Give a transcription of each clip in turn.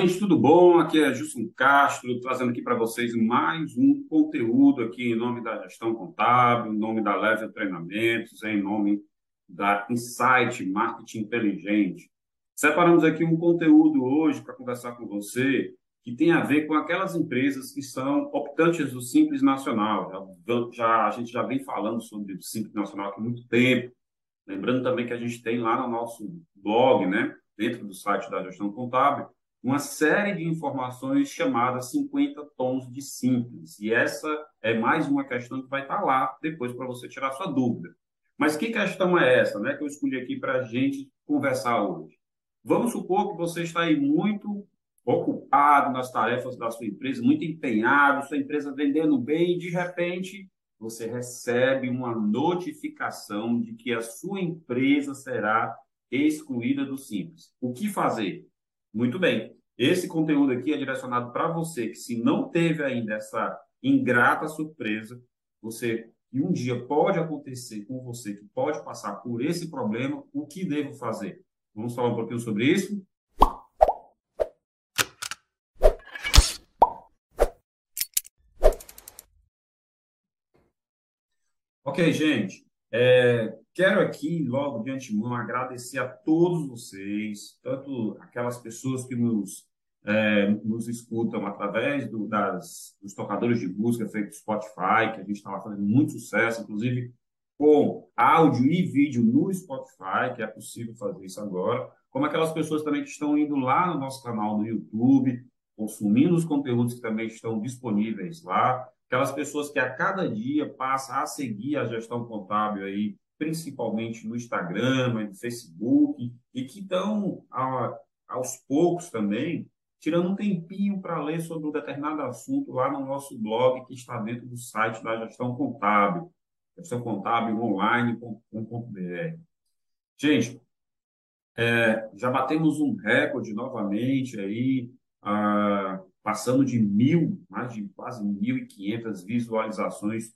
gente, tudo bom? Aqui é Gilson Castro, trazendo aqui para vocês mais um conteúdo aqui em nome da Gestão Contábil, em nome da Level Treinamentos, em nome da Insight Marketing Inteligente. Separamos aqui um conteúdo hoje para conversar com você que tem a ver com aquelas empresas que são optantes do Simples Nacional. Já, já, a gente já vem falando sobre o Simples Nacional há muito tempo. Lembrando também que a gente tem lá no nosso blog, né, dentro do site da Gestão Contábil, uma série de informações chamadas 50 tons de simples. E essa é mais uma questão que vai estar lá depois para você tirar sua dúvida. Mas que questão é essa né, que eu escolhi aqui para a gente conversar hoje? Vamos supor que você está aí muito ocupado nas tarefas da sua empresa, muito empenhado, sua empresa vendendo bem, e de repente você recebe uma notificação de que a sua empresa será excluída do Simples. O que fazer? Muito bem. Esse conteúdo aqui é direcionado para você que, se não teve ainda essa ingrata surpresa, você que um dia pode acontecer com você, que pode passar por esse problema, o que devo fazer? Vamos falar um pouquinho sobre isso? Ok, gente. É, quero aqui, logo de antemão, agradecer a todos vocês, tanto aquelas pessoas que nos, é, nos escutam através do, das, dos tocadores de música feito Spotify, que a gente estava fazendo muito sucesso, inclusive com áudio e vídeo no Spotify, que é possível fazer isso agora, como aquelas pessoas também que estão indo lá no nosso canal no YouTube, consumindo os conteúdos que também estão disponíveis lá, aquelas pessoas que a cada dia passam a seguir a gestão contábil aí, principalmente no Instagram, no Facebook, e que estão aos poucos também tirando um tempinho para ler sobre um determinado assunto lá no nosso blog que está dentro do site da gestão contábil, gestão contábil online.com.br. Gente, é, já batemos um recorde novamente aí, ah, passando de mil, mais de quase 1.500 visualizações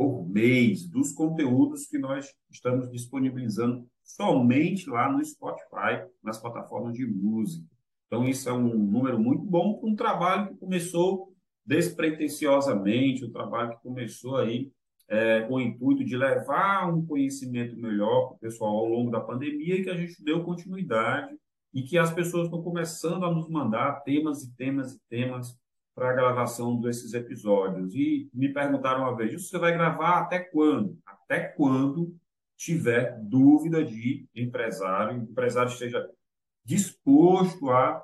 por mês dos conteúdos que nós estamos disponibilizando somente lá no Spotify, nas plataformas de música. Então, isso é um número muito bom para um trabalho que começou despretensiosamente, um trabalho que começou aí é, com o intuito de levar um conhecimento melhor para o pessoal ao longo da pandemia e que a gente deu continuidade e que as pessoas estão começando a nos mandar temas e temas e temas para a gravação desses episódios. E me perguntaram uma vez, você vai gravar até quando? Até quando tiver dúvida de empresário, o empresário esteja disposto a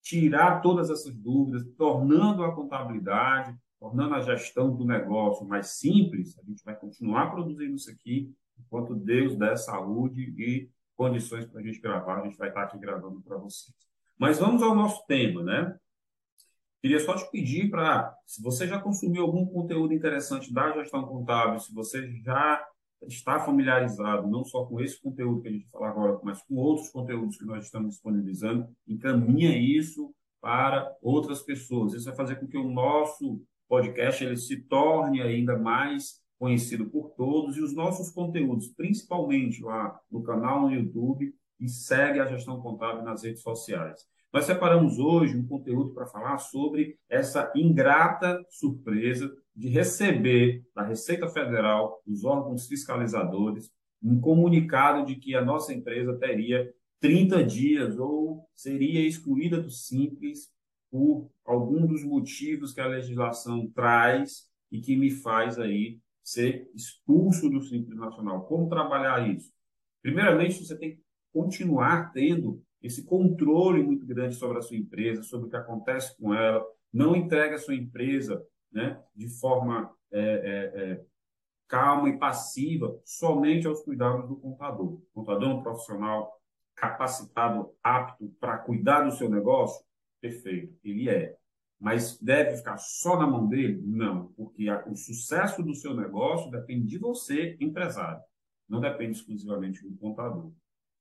tirar todas essas dúvidas, tornando a contabilidade, tornando a gestão do negócio mais simples, a gente vai continuar produzindo isso aqui enquanto Deus der saúde e condições para a gente gravar, a gente vai estar aqui gravando para vocês. Mas vamos ao nosso tema, né? Queria só te pedir para, se você já consumiu algum conteúdo interessante da gestão contábil, se você já está familiarizado não só com esse conteúdo que a gente vai falar agora, mas com outros conteúdos que nós estamos disponibilizando, encaminha isso para outras pessoas. Isso vai fazer com que o nosso podcast ele se torne ainda mais conhecido por todos e os nossos conteúdos, principalmente lá no canal no YouTube e segue a gestão contábil nas redes sociais. Nós separamos hoje um conteúdo para falar sobre essa ingrata surpresa de receber da Receita Federal, dos órgãos fiscalizadores, um comunicado de que a nossa empresa teria 30 dias ou seria excluída do Simples por algum dos motivos que a legislação traz e que me faz aí ser expulso do Simples Nacional. Como trabalhar isso? Primeiramente, você tem que continuar tendo esse controle muito grande sobre a sua empresa, sobre o que acontece com ela. Não entregue a sua empresa né, de forma é, é, é, calma e passiva somente aos cuidados do contador. O contador é um profissional capacitado, apto para cuidar do seu negócio? Perfeito, ele é. Mas deve ficar só na mão dele? Não, porque o sucesso do seu negócio depende de você, empresário. Não depende exclusivamente do contador.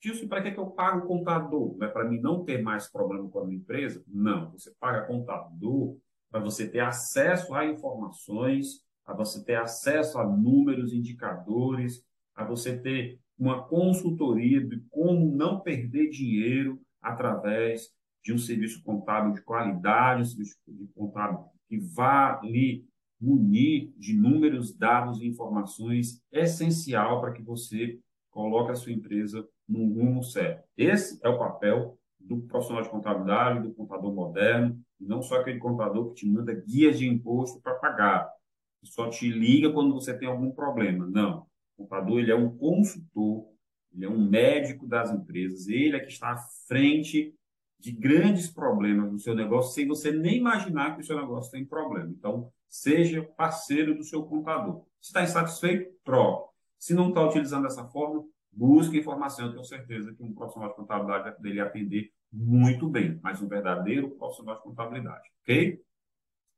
Tilson, para que, eu pago o contador? É para mim não ter mais problema com a minha empresa? Não. Você paga contador para você ter acesso a informações, a você ter acesso a números, indicadores, a você ter uma consultoria de como não perder dinheiro através de um serviço contábil de qualidade, um serviço contábil que vá lhe munir de números, dados e informações essencial para que você coloque a sua empresa no rumo certo. Esse é o papel do profissional de contabilidade, do contador moderno, não só aquele contador que te manda guias de imposto para pagar, que só te liga quando você tem algum problema. Não. O contador ele é um consultor, ele é um médico das empresas, ele é que está à frente de grandes problemas no seu negócio sem você nem imaginar que o seu negócio tem problema. Então, seja parceiro do seu contador. Se está insatisfeito, troque. Se não está utilizando dessa forma, busque informação. Eu tenho certeza que um profissional de contabilidade vai poder atender muito bem, mas um verdadeiro profissional de contabilidade, ok?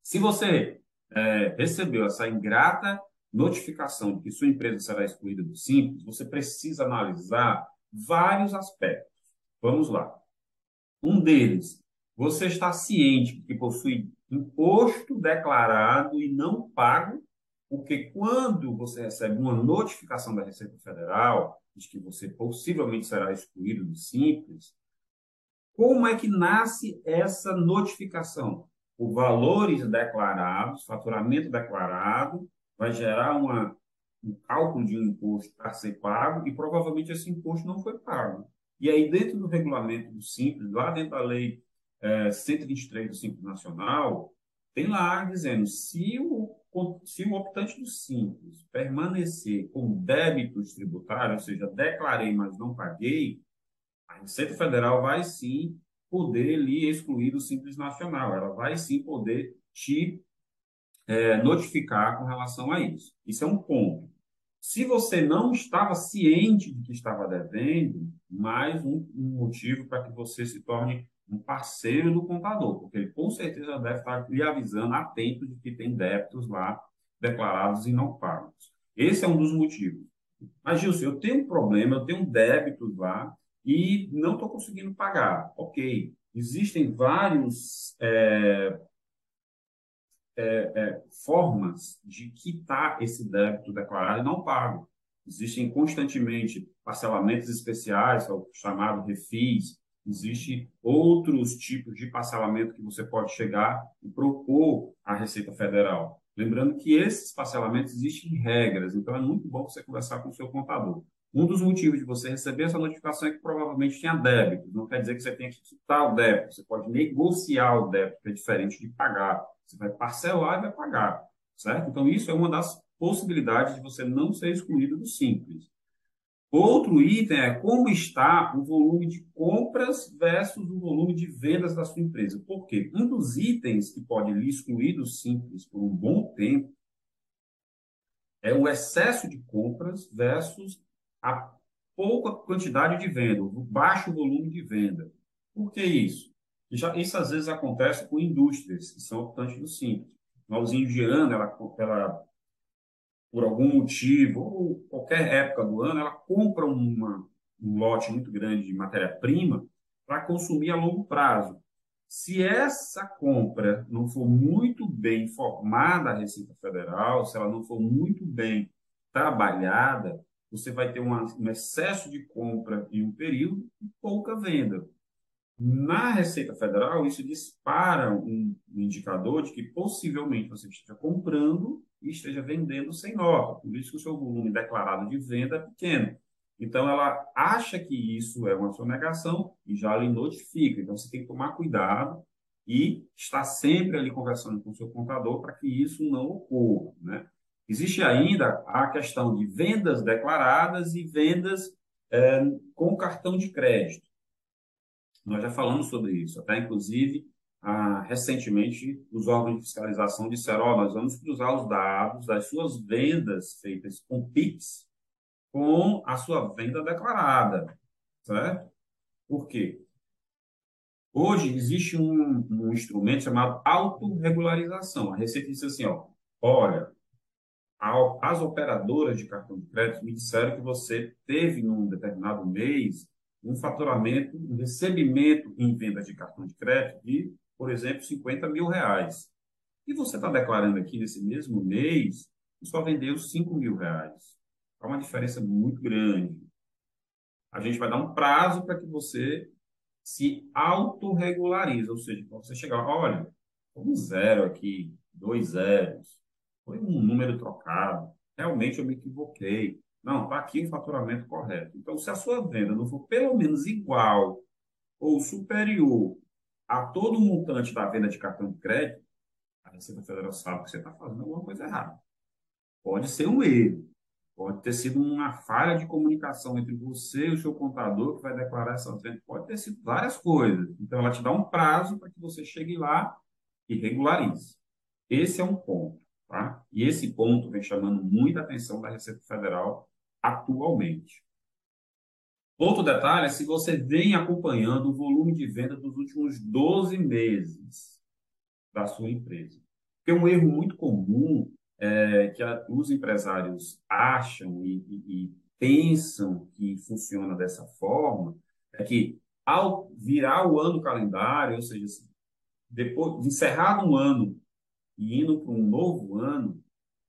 Se você é, recebeu essa ingrata notificação de que sua empresa será excluída do Simples, você precisa analisar vários aspectos. Vamos lá. Um deles, você está ciente que possui imposto declarado e não pago, porque quando você recebe uma notificação da Receita Federal de que você possivelmente será excluído do Simples, como é que nasce essa notificação? Por valores declarados, faturamento declarado, vai gerar uma, um cálculo de um imposto para ser pago e provavelmente esse imposto não foi pago. E aí, dentro do regulamento do Simples, lá dentro da lei é, 123 do Simples Nacional, tem lá dizendo se o, se o optante do Simples permanecer com débitos tributários, ou seja, declarei, mas não paguei, a Receita Federal vai sim poder lhe excluir do Simples Nacional, ela vai sim poder te é, notificar com relação a isso. Isso é um ponto. Se você não estava ciente de que estava devendo, mais um, um motivo para que você se torne um parceiro do contador, porque ele com certeza deve estar lhe avisando atento de que tem débitos lá declarados e não pagos. Esse é um dos motivos. Mas, Gilson, eu tenho um problema, eu tenho débitos lá e não estou conseguindo pagar. Ok, existem vários é, é, é, formas de quitar esse débito declarado e não pago. Existem constantemente parcelamentos especiais, é o chamado refis, Existem outros tipos de parcelamento que você pode chegar e propor à Receita Federal. Lembrando que esses parcelamentos existem regras, então é muito bom você conversar com o seu contador. Um dos motivos de você receber essa notificação é que provavelmente tinha débito. Não quer dizer que você tenha que quitar o débito. Você pode negociar o débito, que é diferente de pagar. Você vai parcelar e vai pagar, certo? Então, isso é uma das possibilidades de você não ser excluído do Simples. Outro item é como está o volume de compras versus o volume de vendas da sua empresa. Por quê? Um dos itens que pode lhe excluir do Simples por um bom tempo é o excesso de compras versus a pouca quantidade de venda, o baixo volume de venda. Por que isso? Já, isso às vezes acontece com indústrias que são optantes do simples. Na usina indiana, ela, ela, por algum motivo, ou qualquer época do ano, ela compra uma, um lote muito grande de matéria-prima para consumir a longo prazo. Se essa compra não for muito bem informada à Receita Federal, se ela não for muito bem trabalhada, você vai ter uma, um excesso de compra em um período e pouca venda. Na Receita Federal, isso dispara um, um indicador de que possivelmente você esteja comprando e esteja vendendo sem nota. Por isso que o seu volume declarado de venda é pequeno. Então, ela acha que isso é uma sonegação e já lhe notifica. Então, você tem que tomar cuidado e estar sempre ali conversando com o seu contador para que isso não ocorra. Né? Existe ainda a questão de vendas declaradas e vendas é, com cartão de crédito. Nós já falamos sobre isso, até inclusive, ah, recentemente, os órgãos de fiscalização disseram: oh, nós vamos cruzar os dados das suas vendas feitas com PIX com a sua venda declarada, certo? Por quê? Hoje existe um, um instrumento chamado autorregularização. A Receita disse assim: ó, olha, as operadoras de cartão de crédito me disseram que você teve, num determinado mês, um faturamento, um recebimento em vendas de cartão de crédito de, por exemplo, 50 mil reais. E você está declarando aqui nesse mesmo mês que só vendeu 5 mil reais. Há uma diferença muito grande. A gente vai dar um prazo para que você se autorregulariza, ou seja, quando você chegar, olha, um zero aqui, dois zeros, foi um número trocado, realmente eu me equivoquei. Não, está aqui o faturamento correto. Então, se a sua venda não for pelo menos igual ou superior a todo montante da venda de cartão de crédito, a Receita Federal sabe que você está fazendo alguma coisa errada. Pode ser um erro, pode ter sido uma falha de comunicação entre você e o seu contador que vai declarar essa venda, pode ter sido várias coisas. Então, ela te dá um prazo para que você chegue lá e regularize. Esse é um ponto. Tá? E esse ponto vem chamando muita atenção da Receita Federal atualmente. Outro detalhe é se você vem acompanhando o volume de venda dos últimos 12 meses da sua empresa. Porque um erro muito comum é, que a, os empresários acham e, e, e pensam que funciona dessa forma é que ao virar o ano calendário, ou seja, depois de encerrado um ano e indo para um novo ano,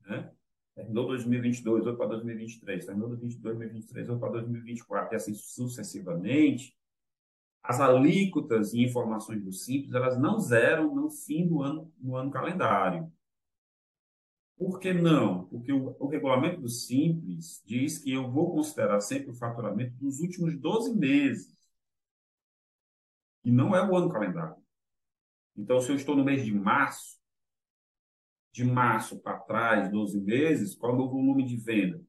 né? Terminou 2022, ou para 2023, terminou 2023, ou para 2024, e assim sucessivamente, as alíquotas e informações do Simples, elas não zeram no fim do ano, no ano calendário. Por que não? Porque o, o, regulamento do Simples diz que eu vou considerar sempre o faturamento dos últimos 12 meses. E não é o ano calendário. Então, se eu estou no mês de março, de março para trás, 12 meses, qual é o meu volume de venda?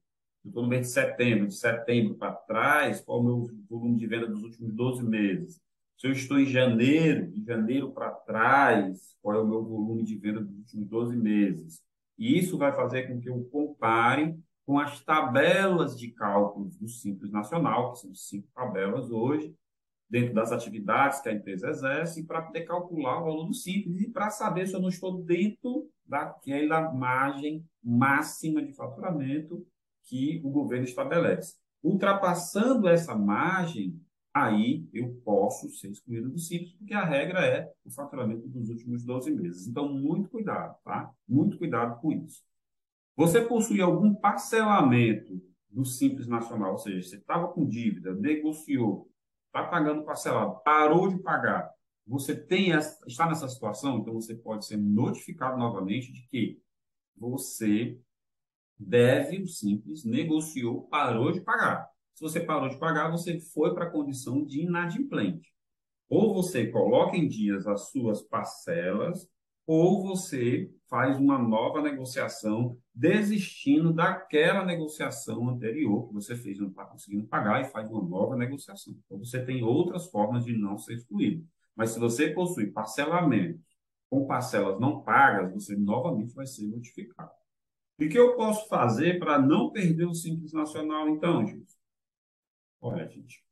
Eu estou no mês de setembro, de setembro para trás, qual é o meu volume de venda dos últimos 12 meses? Se eu estou em janeiro, de janeiro para trás, qual é o meu volume de venda dos últimos 12 meses? E isso vai fazer com que eu compare com as tabelas de cálculos do Simples Nacional, que são cinco tabelas hoje, dentro das atividades que a empresa exerce, para poder calcular o valor do Simples e para saber se eu não estou dentro daquela margem máxima de faturamento que o governo estabelece. Ultrapassando essa margem, aí eu posso ser excluído do simples, porque a regra é o faturamento dos últimos 12 meses. Então, muito cuidado, tá? Muito cuidado com isso. Você possui algum parcelamento do Simples Nacional, ou seja, você estava com dívida, negociou, está pagando parcelado, parou de pagar, você tem essa, está nessa situação, então você pode ser notificado novamente de que você deve, o simples, negociou, parou de pagar. Se você parou de pagar, você foi para a condição de inadimplente. Ou você coloca em dias as suas parcelas, ou você faz uma nova negociação, desistindo daquela negociação anterior que você fez, não está conseguindo pagar, e faz uma nova negociação. Então, você tem outras formas de não ser excluído. Mas se você possui parcelamentos com parcelas não pagas, você novamente vai ser notificado. E o que eu posso fazer para não perder o Simples Nacional, então, gente? Olha, gente,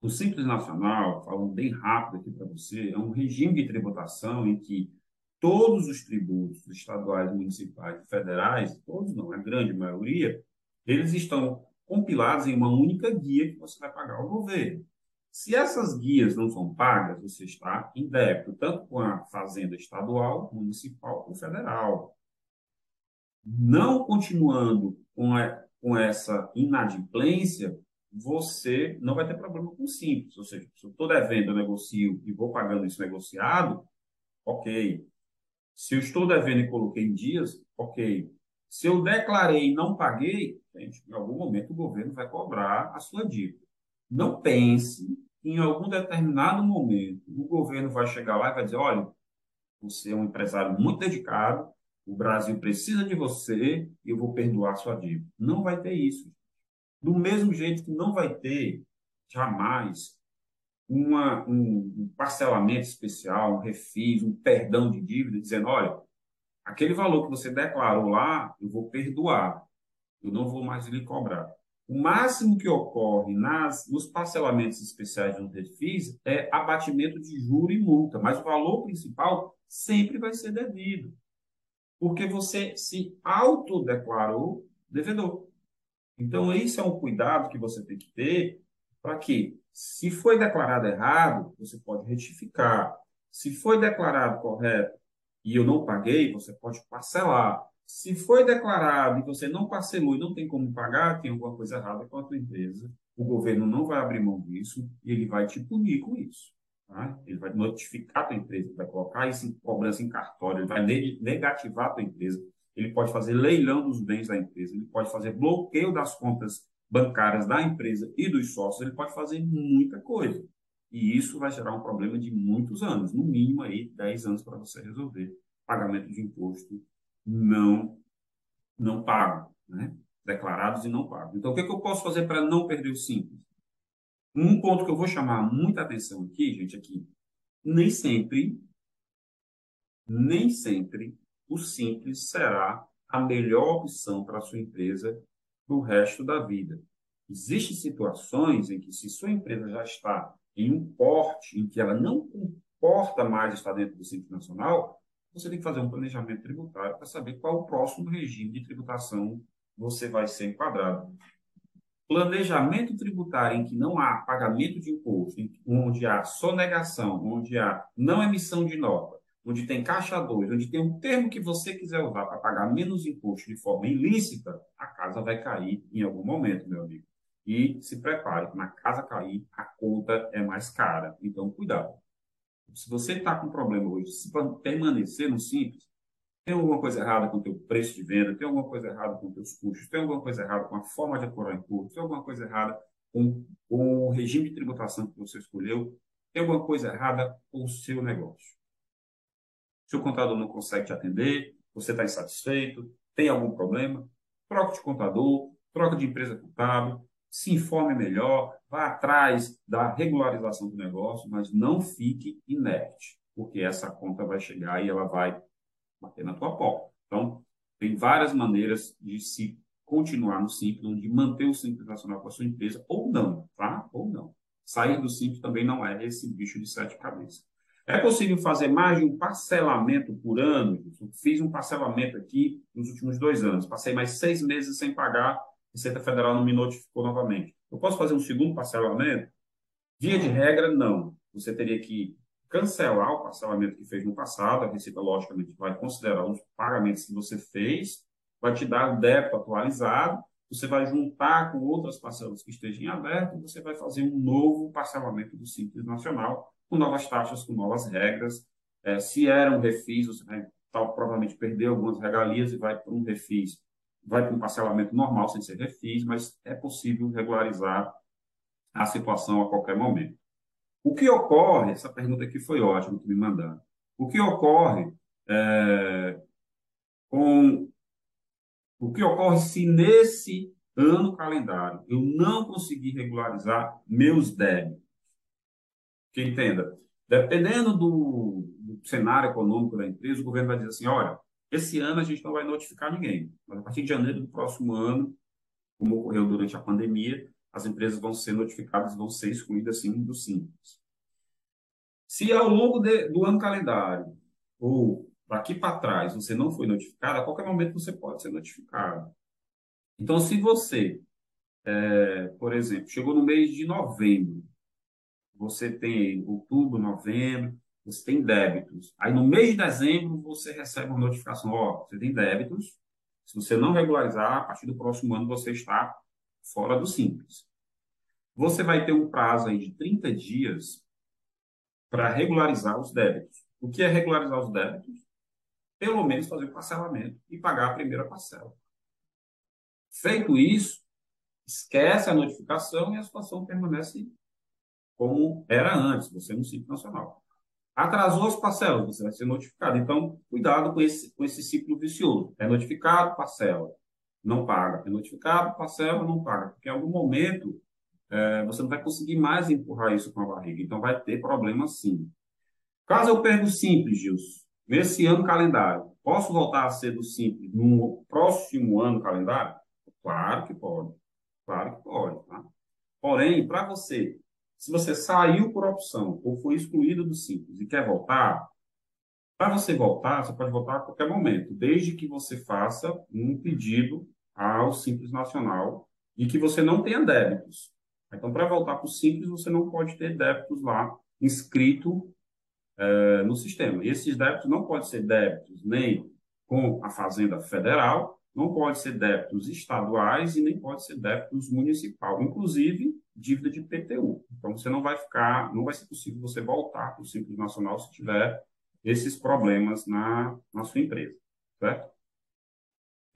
o Simples Nacional, falando bem rápido aqui para você, é um regime de tributação em que todos os tributos estaduais, municipais e federais, todos não, a grande maioria, eles estão compilados em uma única guia que você vai pagar ao governo. Se essas guias não são pagas, você está em débito, tanto com a fazenda estadual, municipal ou federal. Não continuando com, a, com essa inadimplência, você não vai ter problema com o simples. Ou seja, se eu estou devendo, eu negocio e vou pagando isso negociado, ok. Se eu estou devendo e coloquei em dias, ok. Se eu declarei e não paguei, gente, em algum momento o governo vai cobrar a sua dívida. Não pense em algum determinado momento o governo vai chegar lá e vai dizer: olha, você é um empresário muito dedicado, o Brasil precisa de você eu vou perdoar sua dívida. Não vai ter isso. Do mesmo jeito que não vai ter, jamais, uma, um, um parcelamento especial, um refis, um perdão de dívida, dizendo: olha, aquele valor que você declarou lá, eu vou perdoar, eu não vou mais lhe cobrar. O máximo que ocorre nas, nos parcelamentos especiais de um refis é abatimento de juro e multa, mas o valor principal sempre vai ser devido, porque você se autodeclarou devedor. Então, esse é um cuidado que você tem que ter para que, se foi declarado errado, você pode retificar. Se foi declarado correto e eu não paguei, você pode parcelar. Se foi declarado e você não parcelou e não tem como pagar, tem alguma coisa errada com a tua empresa. O governo não vai abrir mão disso e ele vai te punir com isso. Tá? Ele vai notificar a tua empresa, vai colocar isso em cobrança em cartório, ele vai negativar a tua empresa, ele pode fazer leilão dos bens da empresa, ele pode fazer bloqueio das contas bancárias da empresa e dos sócios, ele pode fazer muita coisa. E isso vai gerar um problema de muitos anos, no mínimo aí 10 anos para você resolver. Pagamento de imposto não não pago, né? declarados e não pagos. Então, o que, é que eu posso fazer para não perder o simples? Um ponto que eu vou chamar muita atenção aqui, gente, aqui, nem sempre, nem sempre o simples será a melhor opção para a sua empresa para o resto da vida. Existem situações em que, se sua empresa já está em um porte em que ela não comporta mais estar dentro do Simples Nacional, você tem que fazer um planejamento tributário para saber qual o próximo regime de tributação você vai ser enquadrado. Planejamento tributário em que não há pagamento de imposto, onde há sonegação, onde há não emissão de nota, onde tem caixa 2, onde tem um termo que você quiser usar para pagar menos imposto de forma ilícita, a casa vai cair em algum momento, meu amigo. E se prepare, na casa cair, a conta é mais cara. Então, cuidado. Se você está com problema hoje, se permanecer no simples, tem alguma coisa errada com o teu preço de venda, tem alguma coisa errada com os teus custos, tem alguma coisa errada com a forma de apurar imposto, tem alguma coisa errada com, com o regime de tributação que você escolheu, tem alguma coisa errada com o seu negócio. Se o contador não consegue te atender, você está insatisfeito, tem algum problema, troca de contador, troca de empresa contábil, se informe melhor, vá atrás da regularização do negócio, mas não fique inerte, porque essa conta vai chegar e ela vai bater na tua porta. Então, tem várias maneiras de se continuar no Simples, de manter o Simples Nacional com a sua empresa, ou não, tá? Ou não. Sair do Simples também não é esse bicho de sete cabeças. É possível fazer mais de um parcelamento por ano? Eu fiz um parcelamento aqui nos últimos dois anos. Passei mais seis meses sem pagar, a Receita Federal não me notificou novamente. Eu posso fazer um segundo parcelamento? Via de regra, não. Você teria que cancelar o parcelamento que fez no passado, a Receita, logicamente, vai considerar os pagamentos que você fez, vai te dar o débito atualizado, você vai juntar com outras parcelas que estejam em aberto você vai fazer um novo parcelamento do Simples Nacional, com novas taxas, com novas regras. É, se era um refis, você vai tal, provavelmente perder algumas regalias e vai para um refis, vai para um parcelamento normal, sem ser refis, mas é possível regularizar a situação a qualquer momento. O que ocorre, essa pergunta aqui foi ótima que me mandaram. O que ocorre é, com o que ocorre se nesse ano calendário eu não conseguir regularizar meus débitos? Que entenda, dependendo do, do cenário econômico da empresa, o governo vai dizer assim: olha, esse ano a gente não vai notificar ninguém, mas a partir de janeiro do próximo ano, como ocorreu durante a pandemia, as empresas vão ser notificadas, vão ser excluídas sim do Simples. Se ao longo de, do ano calendário ou daqui para trás você não foi notificado, a qualquer momento você pode ser notificado. Então, se você, é, por exemplo, chegou no mês de novembro, você tem outubro, novembro, você tem débitos. Aí no mês de dezembro você recebe uma notificação, ó, você tem débitos. Se você não regularizar, a partir do próximo ano você está fora do simples. Você vai ter um prazo aí de 30 dias para regularizar os débitos. O que é regularizar os débitos? Pelo menos fazer o parcelamento e pagar a primeira parcela. Feito isso, esquece a notificação e a situação permanece como era antes, você é um ciclo nacional. Atrasou as parcelas, você vai ser notificado. Então, cuidado com esse, com esse ciclo vicioso. É notificado, parcela não paga. É notificado, parcela, não paga. Porque em algum momento é, você não vai conseguir mais empurrar isso com a barriga. Então vai ter problema sim. Caso eu perca o simples, Gilson, nesse ano calendário, posso voltar a ser do simples no próximo ano calendário? Claro que pode. Claro que pode. Tá? Porém, para você, se você saiu por opção ou foi excluído do simples e quer voltar, para você voltar, você pode voltar a qualquer momento, desde que você faça um pedido ao Simples Nacional e que você não tenha débitos. Então, para voltar para o Simples, você não pode ter débitos lá inscrito é, no sistema. E esses débitos não podem ser débitos nem com a Fazenda Federal, não pode ser débitos estaduais e nem pode ser débitos municipal, inclusive dívida de PTU. Então você não vai ficar, não vai ser possível você voltar para o Simples Nacional se tiver esses problemas na, na sua empresa, certo?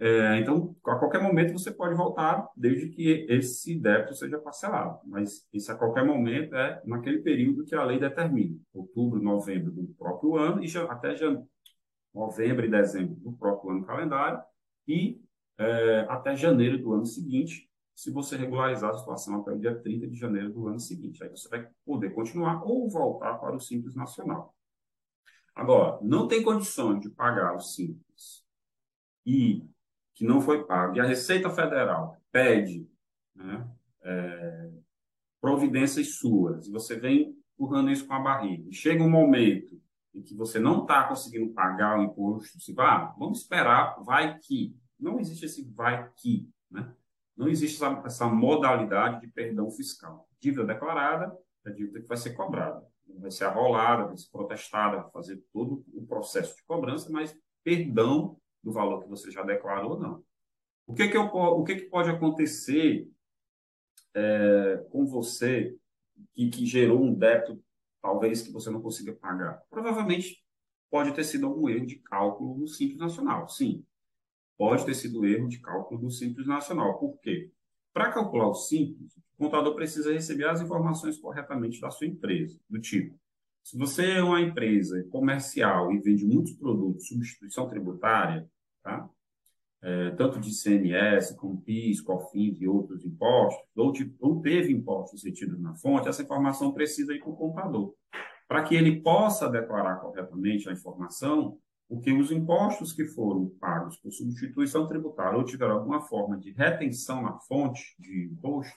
É, então, a qualquer momento você pode voltar, desde que esse débito seja parcelado. Mas isso a qualquer momento é naquele período que a lei determina, outubro, novembro do próprio ano e até já, novembro e dezembro do próprio ano calendário e é, até janeiro do ano seguinte, se você regularizar a situação até o dia 30 de janeiro do ano seguinte. Aí você vai poder continuar ou voltar para o Simples Nacional. Agora, não tem condições de pagar o Simples e que não foi pago, e a Receita Federal pede né, é, providências suas, e você vem empurrando isso com a barriga, chega um momento em que você não está conseguindo pagar o imposto, você vai, ah, vamos esperar, vai que. Não existe esse vai que. Né? Não existe essa, essa modalidade de perdão fiscal. Dívida declarada é dívida que vai ser cobrada. Vai ser arrolada, vai ser protestada, vai fazer todo o processo de cobrança, mas perdão do valor que você já declarou, não. O que, que, eu, o que, que pode acontecer é, com você que, que gerou um débito, talvez, que você não consiga pagar? Provavelmente pode ter sido algum erro de cálculo no Simples Nacional. Sim, pode ter sido erro de cálculo do Simples Nacional. Por quê? Para calcular o Simples, o contador precisa receber as informações corretamente da sua empresa, do tipo, se você é uma empresa comercial e vende muitos produtos, substituição tributária, tá? É, tanto de CMS, como PIS, COFINS e outros impostos, ou, de, ou teve impostos retidos na fonte, essa informação precisa ir para o contador. Para que ele possa declarar corretamente a informação, porque os impostos que foram pagos por substituição tributária ou tiveram alguma forma de retenção na fonte de imposto,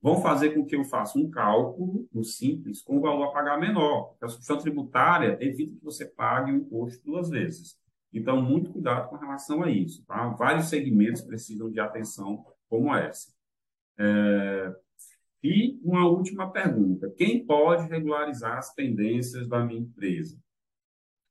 vão fazer com que eu faça um cálculo no simples com o valor a pagar menor. A substituição tributária evita que você pague o imposto duas vezes. Então, muito cuidado com relação a isso. Tá? Vários segmentos precisam de atenção como essa. É... E uma última pergunta: quem pode regularizar as pendências da minha empresa?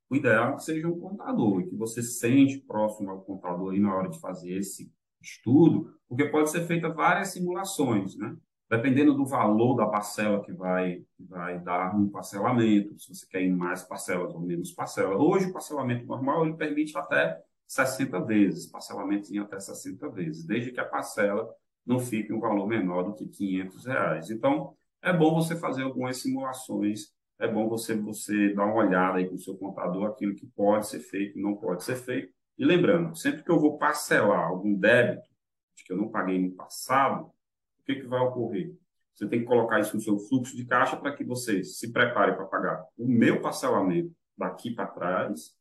O ideal é que seja um contador, que você sente próximo ao contador aí na hora de fazer esse estudo, porque pode ser feita várias simulações, né? dependendo do valor da parcela que vai, vai dar um parcelamento, se você quer mais parcelas ou menos parcelas. Hoje, o parcelamento normal ele permite até 60 vezes, parcelamento em até 60 vezes, desde que a parcela não fique um valor menor do que 500 reais. Então, é bom você fazer algumas simulações, é bom você, você dar uma olhada aí com o seu contador, aquilo que pode ser feito não pode ser feito. E lembrando, sempre que eu vou parcelar algum débito que eu não paguei no passado, que, que vai ocorrer? Você tem que colocar isso no seu fluxo de caixa para que você se prepare para pagar o meu parcelamento daqui para trás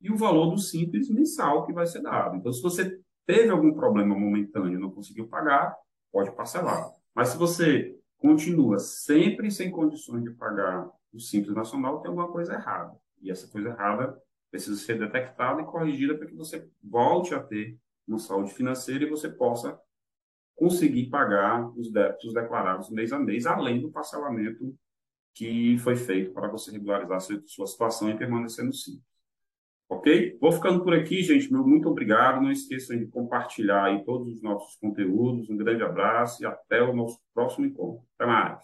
e o valor do simples mensal que vai ser dado. Então, se você teve algum problema momentâneo e não conseguiu pagar, pode parcelar. Mas se você continua sempre sem condições de pagar o Simples Nacional, tem alguma coisa errada. E essa coisa errada precisa ser detectada e corrigida para que você volte a ter uma saúde financeira e você possa conseguir pagar os débitos declarados mês a mês, além do parcelamento que foi feito para você regularizar sua situação e permanecer no simples. Ok? Vou ficando por aqui, gente. Meu muito obrigado. Não esqueçam de compartilhar aí todos os nossos conteúdos. Um grande abraço e até o nosso próximo encontro. Até mais.